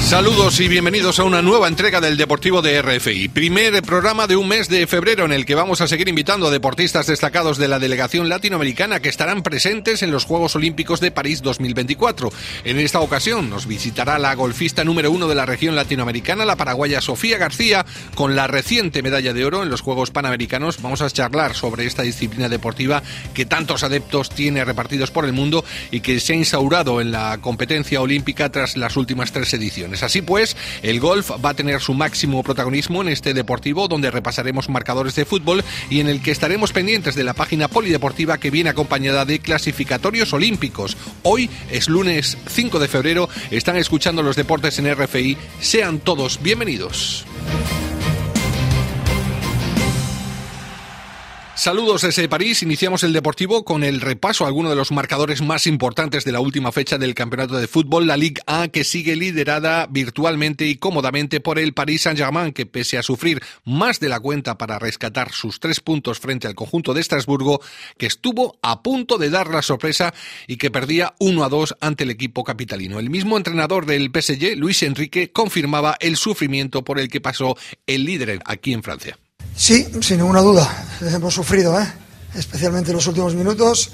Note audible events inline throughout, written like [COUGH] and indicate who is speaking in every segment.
Speaker 1: Saludos y bienvenidos a una nueva entrega del Deportivo de RFI. Primer programa de un mes de febrero en el que vamos a seguir invitando a deportistas destacados de la delegación latinoamericana que estarán presentes en los Juegos Olímpicos de París 2024. En esta ocasión nos visitará la golfista número uno de la región latinoamericana, la paraguaya Sofía García, con la reciente medalla de oro en los Juegos Panamericanos. Vamos a charlar sobre esta disciplina deportiva que tantos adeptos tiene repartidos por el mundo y que se ha instaurado en la competencia olímpica tras las últimas tres ediciones. Así pues, el golf va a tener su máximo protagonismo en este deportivo donde repasaremos marcadores de fútbol y en el que estaremos pendientes de la página polideportiva que viene acompañada de clasificatorios olímpicos. Hoy es lunes 5 de febrero, están escuchando los deportes en RFI. Sean todos bienvenidos. Saludos desde París. Iniciamos el Deportivo con el repaso a algunos de los marcadores más importantes de la última fecha del campeonato de fútbol, la Ligue A, que sigue liderada virtualmente y cómodamente por el Paris Saint-Germain, que pese a sufrir más de la cuenta para rescatar sus tres puntos frente al conjunto de Estrasburgo, que estuvo a punto de dar la sorpresa y que perdía 1 a 2 ante el equipo capitalino. El mismo entrenador del PSG, Luis Enrique, confirmaba el sufrimiento por el que pasó el líder aquí en Francia.
Speaker 2: Sí, sin ninguna duda. Hemos sufrido, ¿eh? especialmente en los últimos minutos,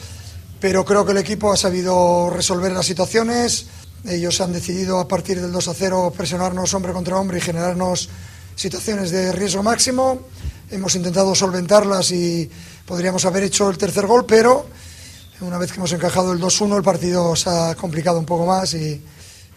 Speaker 2: pero creo que el equipo ha sabido resolver las situaciones. Ellos han decidido a partir del 2 a 0 presionarnos hombre contra hombre y generarnos situaciones de riesgo máximo. Hemos intentado solventarlas y podríamos haber hecho el tercer gol, pero una vez que hemos encajado el 2-1 el partido se ha complicado un poco más y,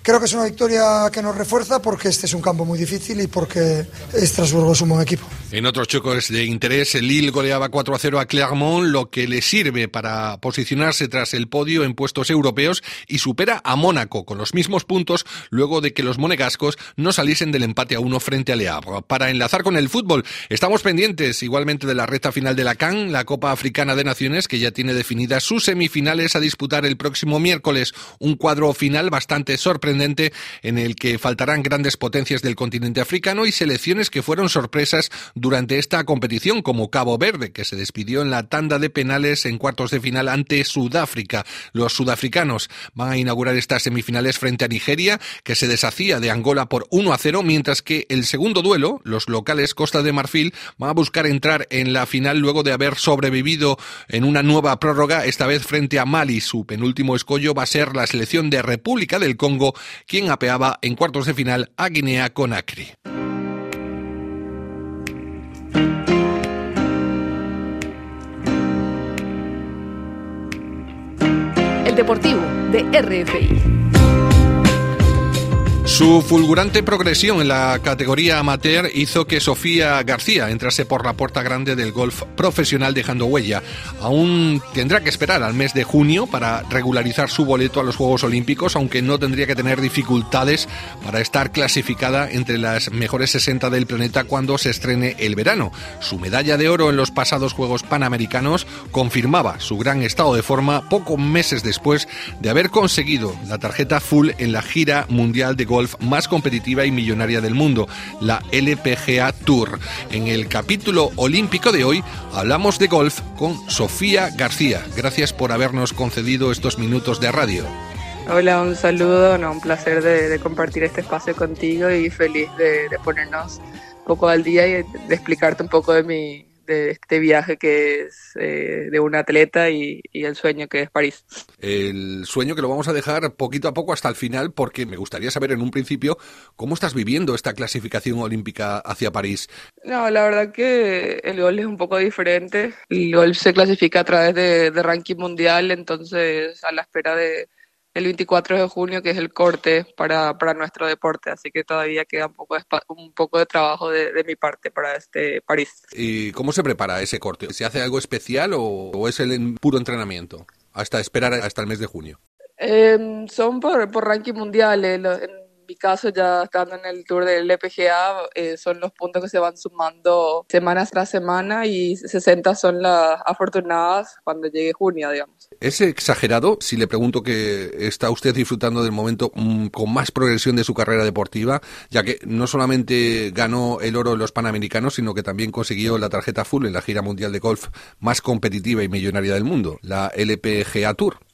Speaker 2: Creo que es una victoria que nos refuerza porque este es un campo muy difícil y porque Estrasburgo es un buen equipo.
Speaker 1: En otros chocos de interés, el Lille goleaba 4 a 0 a Clermont, lo que le sirve para posicionarse tras el podio en puestos europeos y supera a Mónaco con los mismos puntos luego de que los monegascos no saliesen del empate a uno frente a Le Havre. Para enlazar con el fútbol, estamos pendientes igualmente de la recta final de la CAN, la Copa Africana de Naciones, que ya tiene definidas sus semifinales a disputar el próximo miércoles. Un cuadro final bastante sorprendente en el que faltarán grandes potencias del continente africano y selecciones que fueron sorpresas durante esta competición, como Cabo Verde, que se despidió en la tanda de penales en cuartos de final ante Sudáfrica. Los sudafricanos van a inaugurar estas semifinales frente a Nigeria, que se deshacía de Angola por 1 a 0, mientras que el segundo duelo, los locales Costa de Marfil, van a buscar entrar en la final luego de haber sobrevivido en una nueva prórroga, esta vez frente a Mali. Su penúltimo escollo va a ser la selección de República del Congo, quien apeaba en cuartos de final a Guinea Conakry.
Speaker 3: El Deportivo de RFI.
Speaker 1: Su fulgurante progresión en la categoría amateur hizo que Sofía García entrase por la puerta grande del golf profesional dejando huella. Aún tendrá que esperar al mes de junio para regularizar su boleto a los Juegos Olímpicos, aunque no tendría que tener dificultades para estar clasificada entre las mejores 60 del planeta cuando se estrene el verano. Su medalla de oro en los pasados Juegos Panamericanos confirmaba su gran estado de forma pocos meses después de haber conseguido la tarjeta full en la gira mundial de golf más competitiva y millonaria del mundo, la LPGA Tour. En el capítulo olímpico de hoy hablamos de golf con Sofía García. Gracias por habernos concedido estos minutos de radio.
Speaker 4: Hola, un saludo, un placer de, compartir este espacio contigo y feliz de, de ponernos un poco al día y de explicarte un poco de mi, de este viaje que es eh, de un atleta y, el sueño que es París.
Speaker 1: El sueño que lo vamos a dejar poquito a poco hasta el final porque me gustaría saber en un principio cómo estás viviendo esta clasificación olímpica hacia París.
Speaker 4: No, la verdad que el gol es un poco diferente. El gol se clasifica a través de ranking mundial, entonces a la espera de el 24 de junio, que es el corte para, para nuestro deporte, así que todavía queda un poco de, un poco de trabajo de, mi parte para este París.
Speaker 1: ¿Y cómo se prepara ese corte? ¿Se hace algo especial o, es el puro entrenamiento hasta esperar hasta el mes de junio?
Speaker 4: Em, son por, por ranking mundial. Eh, mi caso, ya estando en el tour del LPGA, eh, son los puntos que se van sumando semanas tras semana y 60 son las afortunadas cuando llegue junio, digamos.
Speaker 1: ¿Es exagerado si le pregunto que está usted disfrutando del momento mm, con más progresión de su carrera deportiva, ya que no solamente ganó el oro en los Panamericanos, sino que también consiguió la tarjeta full en la gira mundial de golf más competitiva y millonaria del mundo, la LPGA Tour?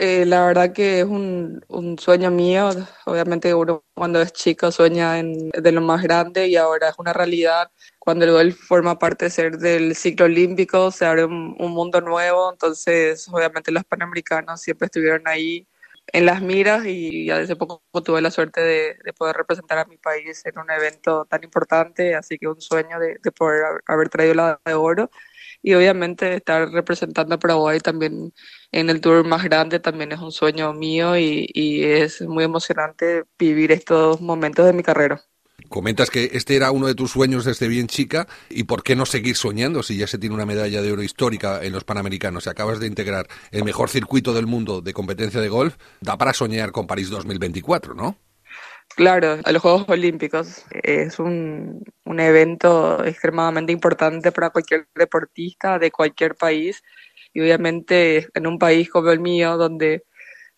Speaker 4: Eh, la verdad que es un, sueño mío. Obviamente uno cuando es chico sueña en, de lo más grande y ahora es una realidad. Cuando el golf forma parte de ser del ciclo olímpico, se abre un, mundo nuevo. Entonces, obviamente los panamericanos siempre estuvieron ahí en las miras y desde poco tuve la suerte de, poder representar a mi país en un evento tan importante. Así que un sueño de, de poder haber traído la de oro y obviamente estar representando a Paraguay también en el tour más grande también es un sueño mío y, es muy emocionante vivir estos momentos de mi carrera.
Speaker 1: Comentas que este era uno de tus sueños desde bien chica y por qué no seguir soñando si ya se tiene una medalla de oro histórica en los Panamericanos y acabas de integrar el mejor circuito del mundo de competencia de golf, da para soñar con París 2024, ¿no?
Speaker 4: Claro, a los Juegos Olímpicos es un, un evento extremadamente importante para cualquier deportista de cualquier país y obviamente en un país como el mío donde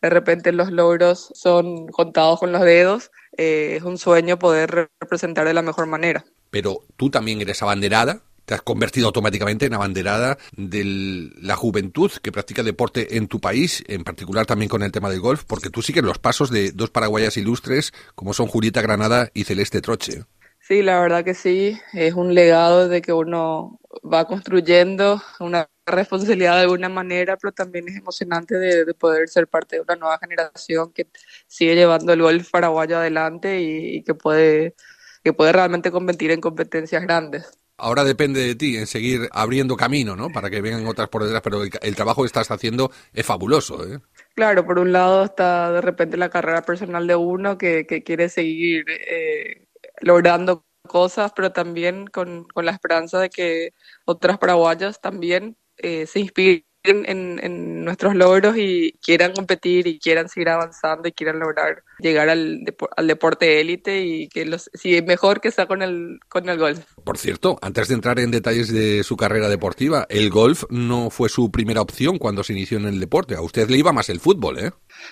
Speaker 4: de repente los logros son contados con los dedos, eh, es un sueño poder representar de la mejor manera.
Speaker 1: Pero tú también eres abanderada te has convertido automáticamente en abanderada de la juventud que practica deporte en tu país, en particular también con el tema del golf, porque tú sigues los pasos de dos paraguayas ilustres como son Julieta Granada y Celeste Troche.
Speaker 4: Sí, la verdad que sí, es un legado de que uno va construyendo una responsabilidad de alguna manera, pero también es emocionante de, poder ser parte de una nueva generación que sigue llevando el golf paraguayo adelante y, que puede que puede realmente competir en competencias grandes.
Speaker 1: Ahora depende de ti en seguir abriendo camino, ¿no? Para que vengan otras por detrás, pero el, trabajo que estás haciendo es fabuloso, ¿eh?
Speaker 4: Claro, por un lado está de repente la carrera personal de uno que, quiere seguir eh, logrando cosas, pero también con, con, la esperanza de que otras paraguayas también eh, se inspiren en, nuestros logros y quieran competir y quieran seguir avanzando y quieran lograr llegar al, al deporte élite y que los, si es mejor que sea con el, con el golf.
Speaker 1: Por cierto, antes de entrar en detalles de su carrera deportiva, el golf no fue su primera opción cuando se inició en el deporte. A usted le iba más el fútbol, ¿eh?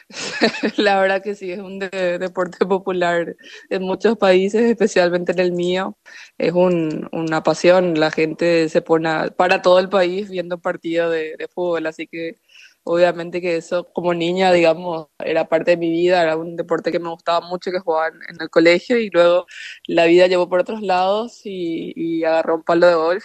Speaker 1: [LAUGHS]
Speaker 4: La verdad que sí, es un deporte popular en muchos países, especialmente en el mío. Es un, una pasión, la gente se pone para todo el país viendo partidos de, de fútbol, así que obviamente que eso como niña, digamos, era parte de mi vida, era un deporte que me gustaba mucho que jugaba en, el colegio y luego la vida llevó por otros lados y, y agarró un palo de golf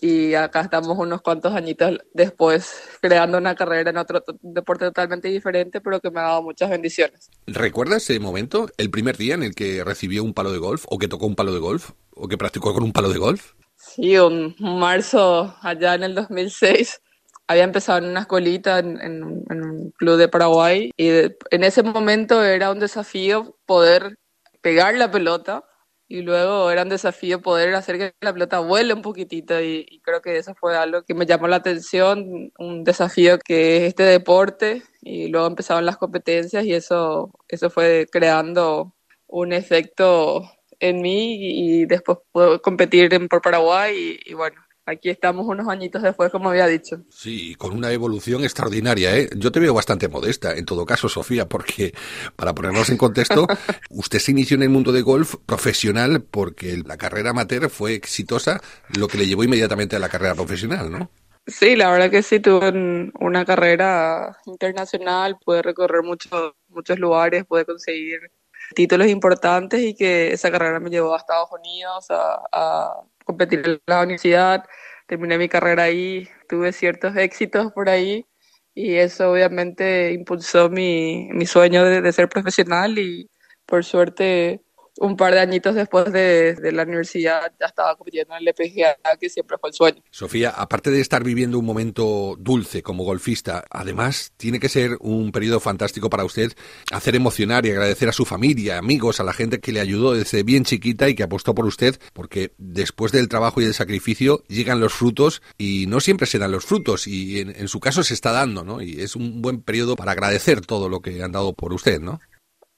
Speaker 4: y acá estamos unos cuantos añitos después creando una carrera en otro deporte totalmente diferente, pero que me ha dado muchas bendiciones.
Speaker 1: ¿Recuerdas ese momento, el primer día en el que recibió un palo de golf o que tocó un palo de golf o que practicó con un palo de golf?
Speaker 4: Sí, un marzo allá en el 2006 había empezado en una escuelita en, un club de Paraguay y en ese momento era un desafío poder pegar la pelota y luego era un desafío poder hacer que la pelota vuele un poquitito y, creo que eso fue algo que me llamó la atención, un desafío que es este deporte y luego empezaron las competencias y eso, eso fue creando un efecto en mí y, después pude competir en, por Paraguay y bueno, aquí estamos unos añitos después, como había dicho.
Speaker 1: Sí, con una evolución extraordinaria. ¿eh? Yo te veo bastante modesta, en todo caso, Sofía, porque para ponernos en contexto, [LAUGHS] usted se inició en el mundo de golf profesional porque la carrera amateur fue exitosa, lo que le llevó inmediatamente a la carrera profesional, ¿no?
Speaker 4: Sí, la verdad que sí, tuve una carrera internacional, pude recorrer muchos muchos lugares, pude conseguir títulos importantes y que esa carrera me llevó a Estados Unidos a competir en la universidad, terminé mi carrera ahí, tuve ciertos éxitos por ahí y eso obviamente impulsó mi, mi sueño de, de ser profesional y por suerte un par de añitos después de, la universidad ya estaba compitiendo en el LPGA, que siempre fue el sueño.
Speaker 1: Sofía, aparte de estar viviendo un momento dulce como golfista, además tiene que ser un periodo fantástico para usted hacer emocionar y agradecer a su familia, amigos, a la gente que le ayudó desde bien chiquita y que apostó por usted, porque después del trabajo y del sacrificio llegan los frutos y no siempre se dan los frutos y en, en su caso se está dando, ¿no? Y es un buen periodo para agradecer todo lo que han dado por usted, ¿no?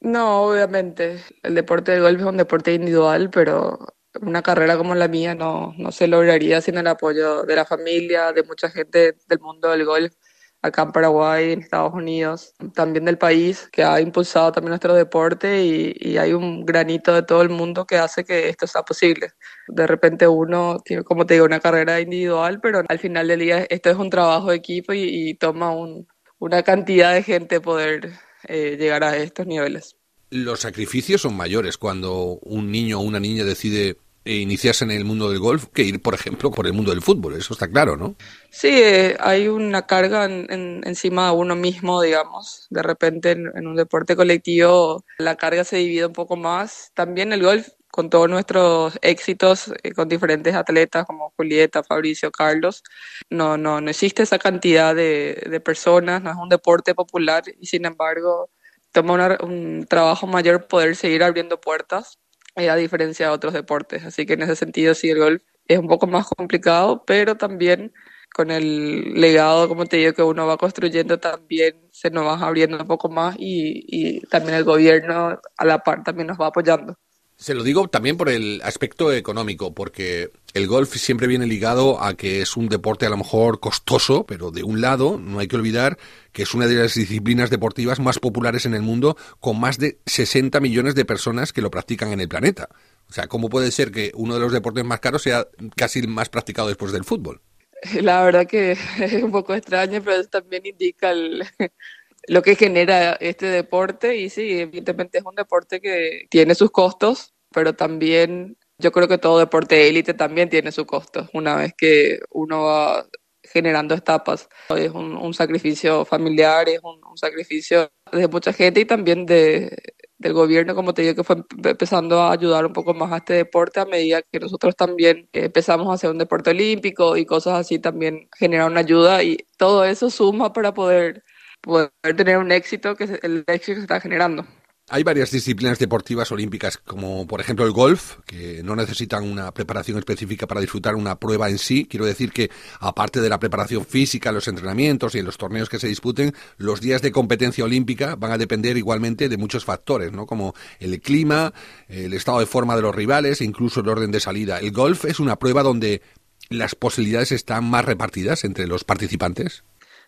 Speaker 4: No, obviamente. El deporte del golf es un deporte individual, pero una carrera como la mía no, no se lograría sin el apoyo de la familia, de mucha gente del mundo del golf, acá en Paraguay, en Estados Unidos, también del país, que ha impulsado también nuestro deporte y, y hay un granito de todo el mundo que hace que esto sea posible. De repente uno tiene, como te digo, una carrera individual, pero al final del día esto es un trabajo de equipo y, y toma un, una cantidad de gente poder eh, llegar a estos niveles.
Speaker 1: Los sacrificios son mayores cuando un niño o una niña decide eh, iniciarse en el mundo del golf que ir, por ejemplo, por el mundo del fútbol. Eso está claro, ¿no?
Speaker 4: Sí, eh, hay una carga en, encima de uno mismo, digamos. De repente en, un deporte colectivo la carga se divide un poco más. También el golf, con todos nuestros éxitos, con diferentes atletas como Julieta, Fabricio, Carlos, no, no, no existe esa cantidad de, de personas, no es un deporte popular y sin embargo toma un trabajo mayor poder seguir abriendo puertas, eh, a diferencia de otros deportes. Así que en ese sentido sí el golf es un poco más complicado, pero también con el legado, como te digo, que uno va construyendo, también se nos va abriendo un poco más y también el gobierno a la par también nos va apoyando.
Speaker 1: Se lo digo también por el aspecto económico, porque el golf siempre viene ligado a que es un deporte a lo mejor costoso, pero de un lado no hay que olvidar que es una de las disciplinas deportivas más populares en el mundo, con más de 60 millones de personas que lo practican en el planeta. O sea, ¿cómo puede ser que uno de los deportes más caros sea casi el más practicado después del fútbol? [LAUGHS]
Speaker 4: La verdad que [LAUGHS] es un poco extraño, pero eso también indica [LAUGHS] lo que genera este deporte y sí, evidentemente es un deporte que tiene sus costos, pero también yo creo que todo deporte de élite también tiene su costo una vez que uno va generando etapas. Es un, sacrificio familiar, es un, sacrificio de mucha gente y también de, del gobierno, como te digo, que fue empezando a ayudar un poco más a este deporte a medida que nosotros también empezamos a hacer un deporte olímpico y cosas así también generaron ayuda y todo eso suma para poder, poder tener un éxito que el éxito que se está generando.
Speaker 1: Hay varias disciplinas deportivas olímpicas, como por ejemplo el golf, que no necesitan una preparación específica para disfrutar una prueba en sí. Quiero decir que, aparte de la preparación física, los entrenamientos y los torneos que se disputen, los días de competencia olímpica van a depender igualmente de muchos factores, ¿no? Como el clima, el estado de forma de los rivales e incluso el orden de salida. El golf es una prueba donde las posibilidades están más repartidas entre los participantes.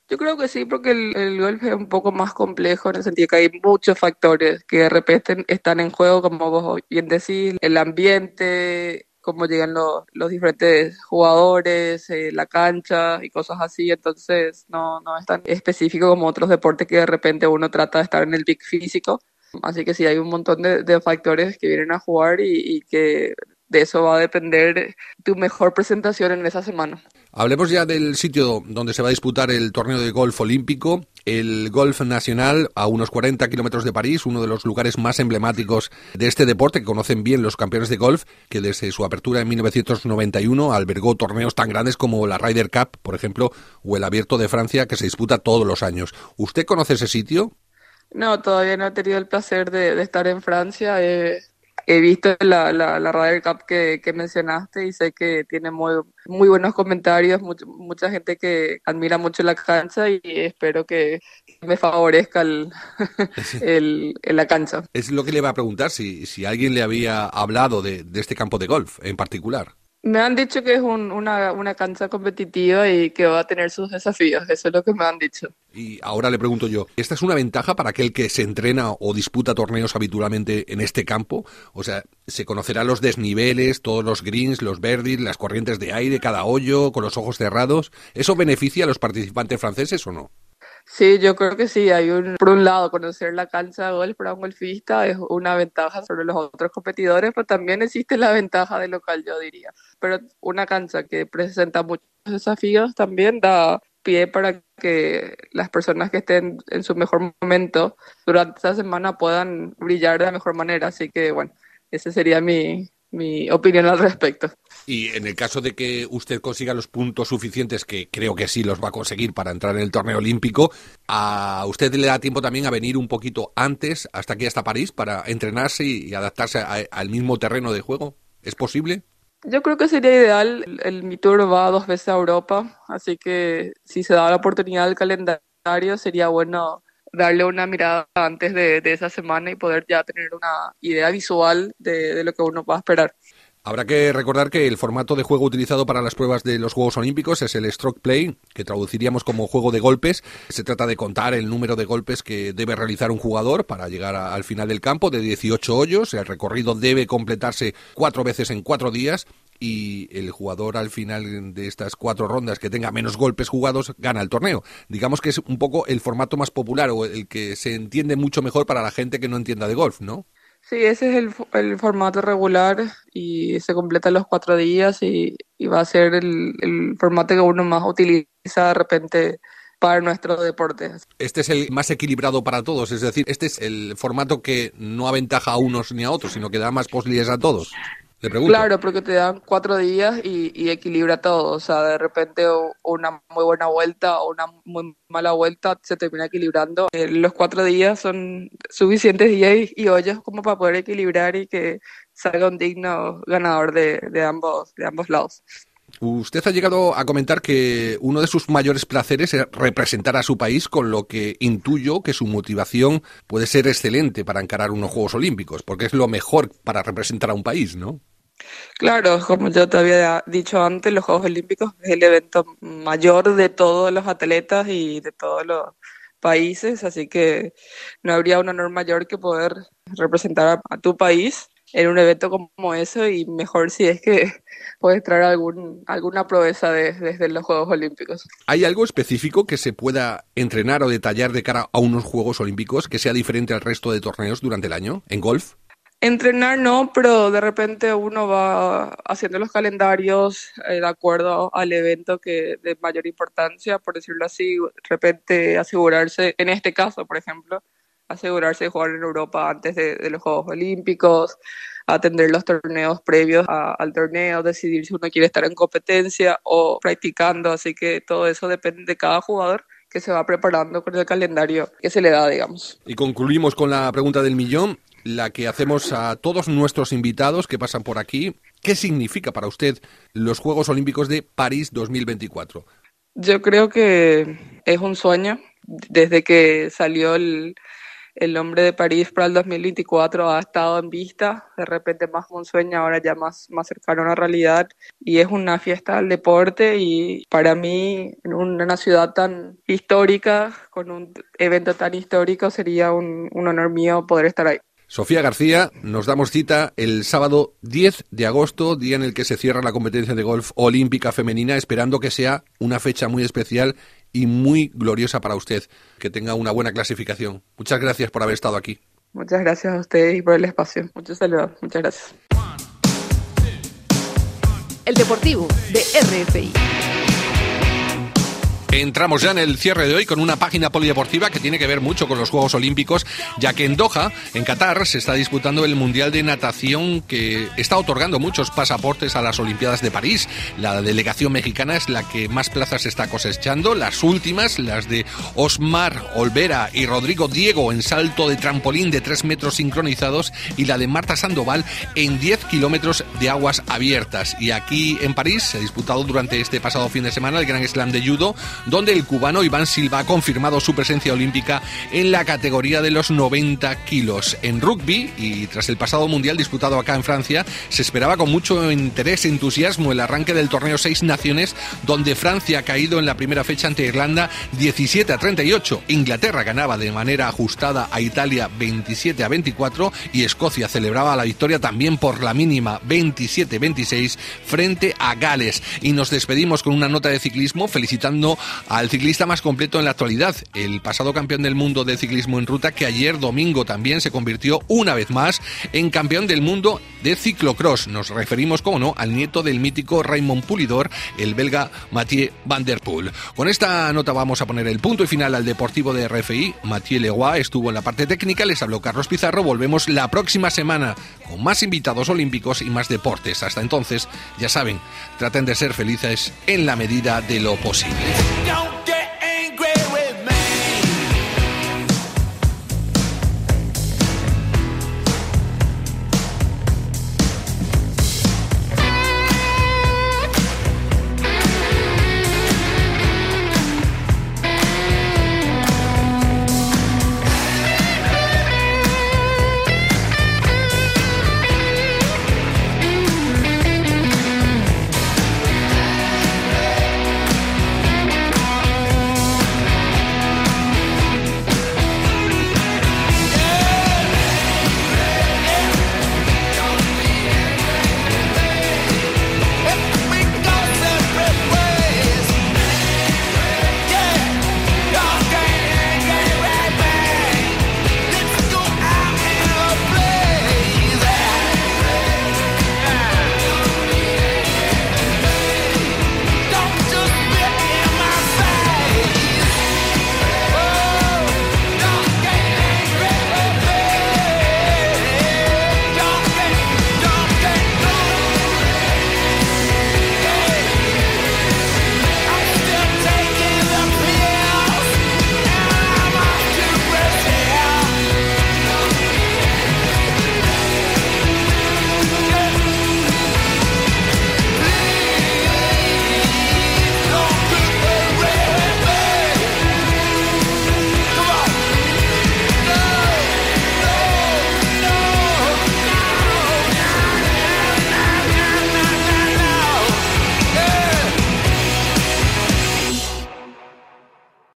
Speaker 4: Yo creo que sí, porque el, golf es un poco más complejo en el sentido que hay muchos factores que de repente están en juego, como vos bien decís, el ambiente, cómo llegan los, los diferentes jugadores, eh, la cancha y cosas así. Entonces, no, no es tan específico como otros deportes que de repente uno trata de estar en el big físico. Así que sí, hay un montón de, de factores que vienen a jugar y, y que de eso va a depender tu mejor presentación en esa semana.
Speaker 1: Hablemos ya del sitio donde se va a disputar el torneo de golf olímpico, el Golf Nacional, a unos 40 kilómetros de París, uno de los lugares más emblemáticos de este deporte que conocen bien los campeones de golf, que desde su apertura en 1991 albergó torneos tan grandes como la Ryder Cup, por ejemplo, o el Abierto de Francia, que se disputa todos los años. ¿Usted conoce ese sitio?
Speaker 4: No, todavía no he tenido el placer de, estar en Francia. Eh, he visto la, la, la Ryder Cup que, que, mencionaste y sé que tiene muy, muy buenos comentarios, mucha gente que admira mucho la cancha y espero que me favorezca [LAUGHS] el, el, la cancha.
Speaker 1: Es lo que le iba a preguntar, si, si alguien le había hablado de, de este campo de golf en particular.
Speaker 4: Me han dicho que es una, una cancha competitiva y que va a tener sus desafíos, eso es lo que me han dicho.
Speaker 1: Y ahora le pregunto yo, ¿esta es una ventaja para aquel que se entrena o disputa torneos habitualmente en este campo? O sea, ¿se conocerán los desniveles, todos los greens, los verdes, las corrientes de aire, cada hoyo, con los ojos cerrados? ¿Eso beneficia a los participantes franceses o no?
Speaker 4: Sí, yo creo que sí. Hay un, por un lado, conocer la cancha de golf para un golfista es una ventaja sobre los otros competidores, pero también existe la ventaja de local, yo diría. Pero una cancha que presenta muchos desafíos también da pie para que las personas que estén en su mejor momento durante esa semana puedan brillar de la mejor manera. Así que, bueno, ese sería mi, mi opinión al respecto.
Speaker 1: Y en el caso de que usted consiga los puntos suficientes, que creo que sí los va a conseguir para entrar en el torneo olímpico, ¿a usted le da tiempo también a venir un poquito antes, hasta aquí, hasta París, para entrenarse y adaptarse al mismo terreno de juego? ¿Es posible?
Speaker 4: Yo creo que sería ideal. El, mi tour va dos veces a Europa, así que si se da la oportunidad del calendario, sería bueno darle una mirada antes de, esa semana y poder ya tener una idea visual de, de lo que uno va a esperar.
Speaker 1: Habrá que recordar que el formato de juego utilizado para las pruebas de los Juegos Olímpicos es el stroke play, que traduciríamos como juego de golpes. Se trata de contar el número de golpes que debe realizar un jugador para llegar al final del campo de 18 hoyos. El recorrido debe completarse cuatro veces en cuatro días y el jugador al final de estas cuatro rondas que tenga menos golpes jugados gana el torneo. Digamos que es un poco el formato más popular o el que se entiende mucho mejor para la gente que no entienda de golf, ¿no?
Speaker 4: Sí, ese es el, el, formato regular y se completa los cuatro días y, va a ser el, el, formato que uno más utiliza de repente para nuestro deporte.
Speaker 1: Este es el más equilibrado para todos, es decir, este es el formato que no aventaja a unos ni a otros, sino que da más posibilidades a todos.
Speaker 4: Claro, porque te dan cuatro días y, equilibra todo. O sea, de repente una muy buena vuelta o una muy mala vuelta se termina equilibrando. Eh, los cuatro días son suficientes días y, ollas como para poder equilibrar y que salga un digno ganador de, de, ambos, de ambos lados.
Speaker 1: Usted ha llegado a comentar que uno de sus mayores placeres es representar a su país, con lo que intuyo que su motivación puede ser excelente para encarar unos Juegos Olímpicos, porque es lo mejor para representar a un país, ¿no?
Speaker 4: Claro, como yo te había dicho antes, los Juegos Olímpicos es el evento mayor de todos los atletas y de todos los países, así que no habría un honor mayor que poder representar a, tu país en un evento como ese y mejor si es que [LAUGHS] puedes traer algún, alguna proeza desde los Juegos Olímpicos.
Speaker 1: ¿Hay algo específico que se pueda entrenar o detallar de cara a unos Juegos Olímpicos que sea diferente al resto de torneos durante el año en golf?
Speaker 4: Entrenar no, pero de repente uno va haciendo los calendarios eh, de acuerdo al evento que de mayor importancia, por decirlo así, de repente asegurarse, en este caso, por ejemplo, asegurarse de jugar en Europa antes de, los Juegos Olímpicos, atender los torneos previos al torneo, decidir si uno quiere estar en competencia o practicando, así que todo eso depende de cada jugador que se va preparando con el calendario que se le da, digamos.
Speaker 1: Y concluimos con la pregunta del millón la que hacemos a todos nuestros invitados que pasan por aquí. ¿Qué significa para usted los Juegos Olímpicos de París 2024?
Speaker 4: Yo creo que es un sueño. Desde que salió el, el de París para el 2024 ha estado en vista, de repente más un sueño, ahora ya más, más cercano a la realidad, y es una fiesta del deporte y para mí en una ciudad tan histórica, con un evento tan histórico, sería un, un honor mío poder estar ahí.
Speaker 1: Sofía García, nos damos cita el sábado 10 de agosto, día en el que se cierra la competencia de golf olímpica femenina, esperando que sea una fecha muy especial y muy gloriosa para usted, que tenga una buena clasificación. Muchas gracias por haber estado aquí.
Speaker 4: Muchas gracias a ustedes y por el espacio. Muchos saludos. Muchas gracias.
Speaker 3: El Deportivo de RFI.
Speaker 1: Entramos ya en el cierre de hoy con una página polideportiva que tiene que ver mucho con los Juegos Olímpicos, ya que en Doha, en Qatar, se está disputando el Mundial de Natación que está otorgando muchos pasaportes a las Olimpiadas de París. La delegación mexicana es la que más plazas está cosechando. Las últimas, las de Osmar Olvera y Rodrigo Diego en salto de trampolín de 3 metros sincronizados y la de Marta Sandoval en 10 kilómetros de aguas abiertas. Y aquí en París se ha disputado durante este pasado fin de semana el Gran Slam de Judo donde el cubano Iván Silva ha confirmado su presencia olímpica en la categoría de los 90 kilos. En rugby, y tras el pasado mundial disputado acá en Francia, se esperaba con mucho interés e entusiasmo el arranque del torneo Seis Naciones, donde Francia ha caído en la primera fecha ante Irlanda 17 a 38. Inglaterra ganaba de manera ajustada a Italia 27 a 24 y Escocia celebraba la victoria también por la mínima 27-26 frente a Gales. Y nos despedimos con una nota de ciclismo felicitando al ciclista más completo en la actualidad, el pasado campeón del mundo de ciclismo en ruta que ayer domingo también se convirtió una vez más en campeón del mundo de ciclocross. Nos referimos, como no, al nieto del mítico Raymond Pulidor, el belga Mathieu Van Der Poel. Con esta nota vamos a poner el punto y final al deportivo de RFI. Mathieu Leroy estuvo en la parte técnica, les habló Carlos Pizarro. Volvemos la próxima semana con más invitados olímpicos y más deportes. Hasta entonces, ya saben, traten de ser felices en la medida de lo posible.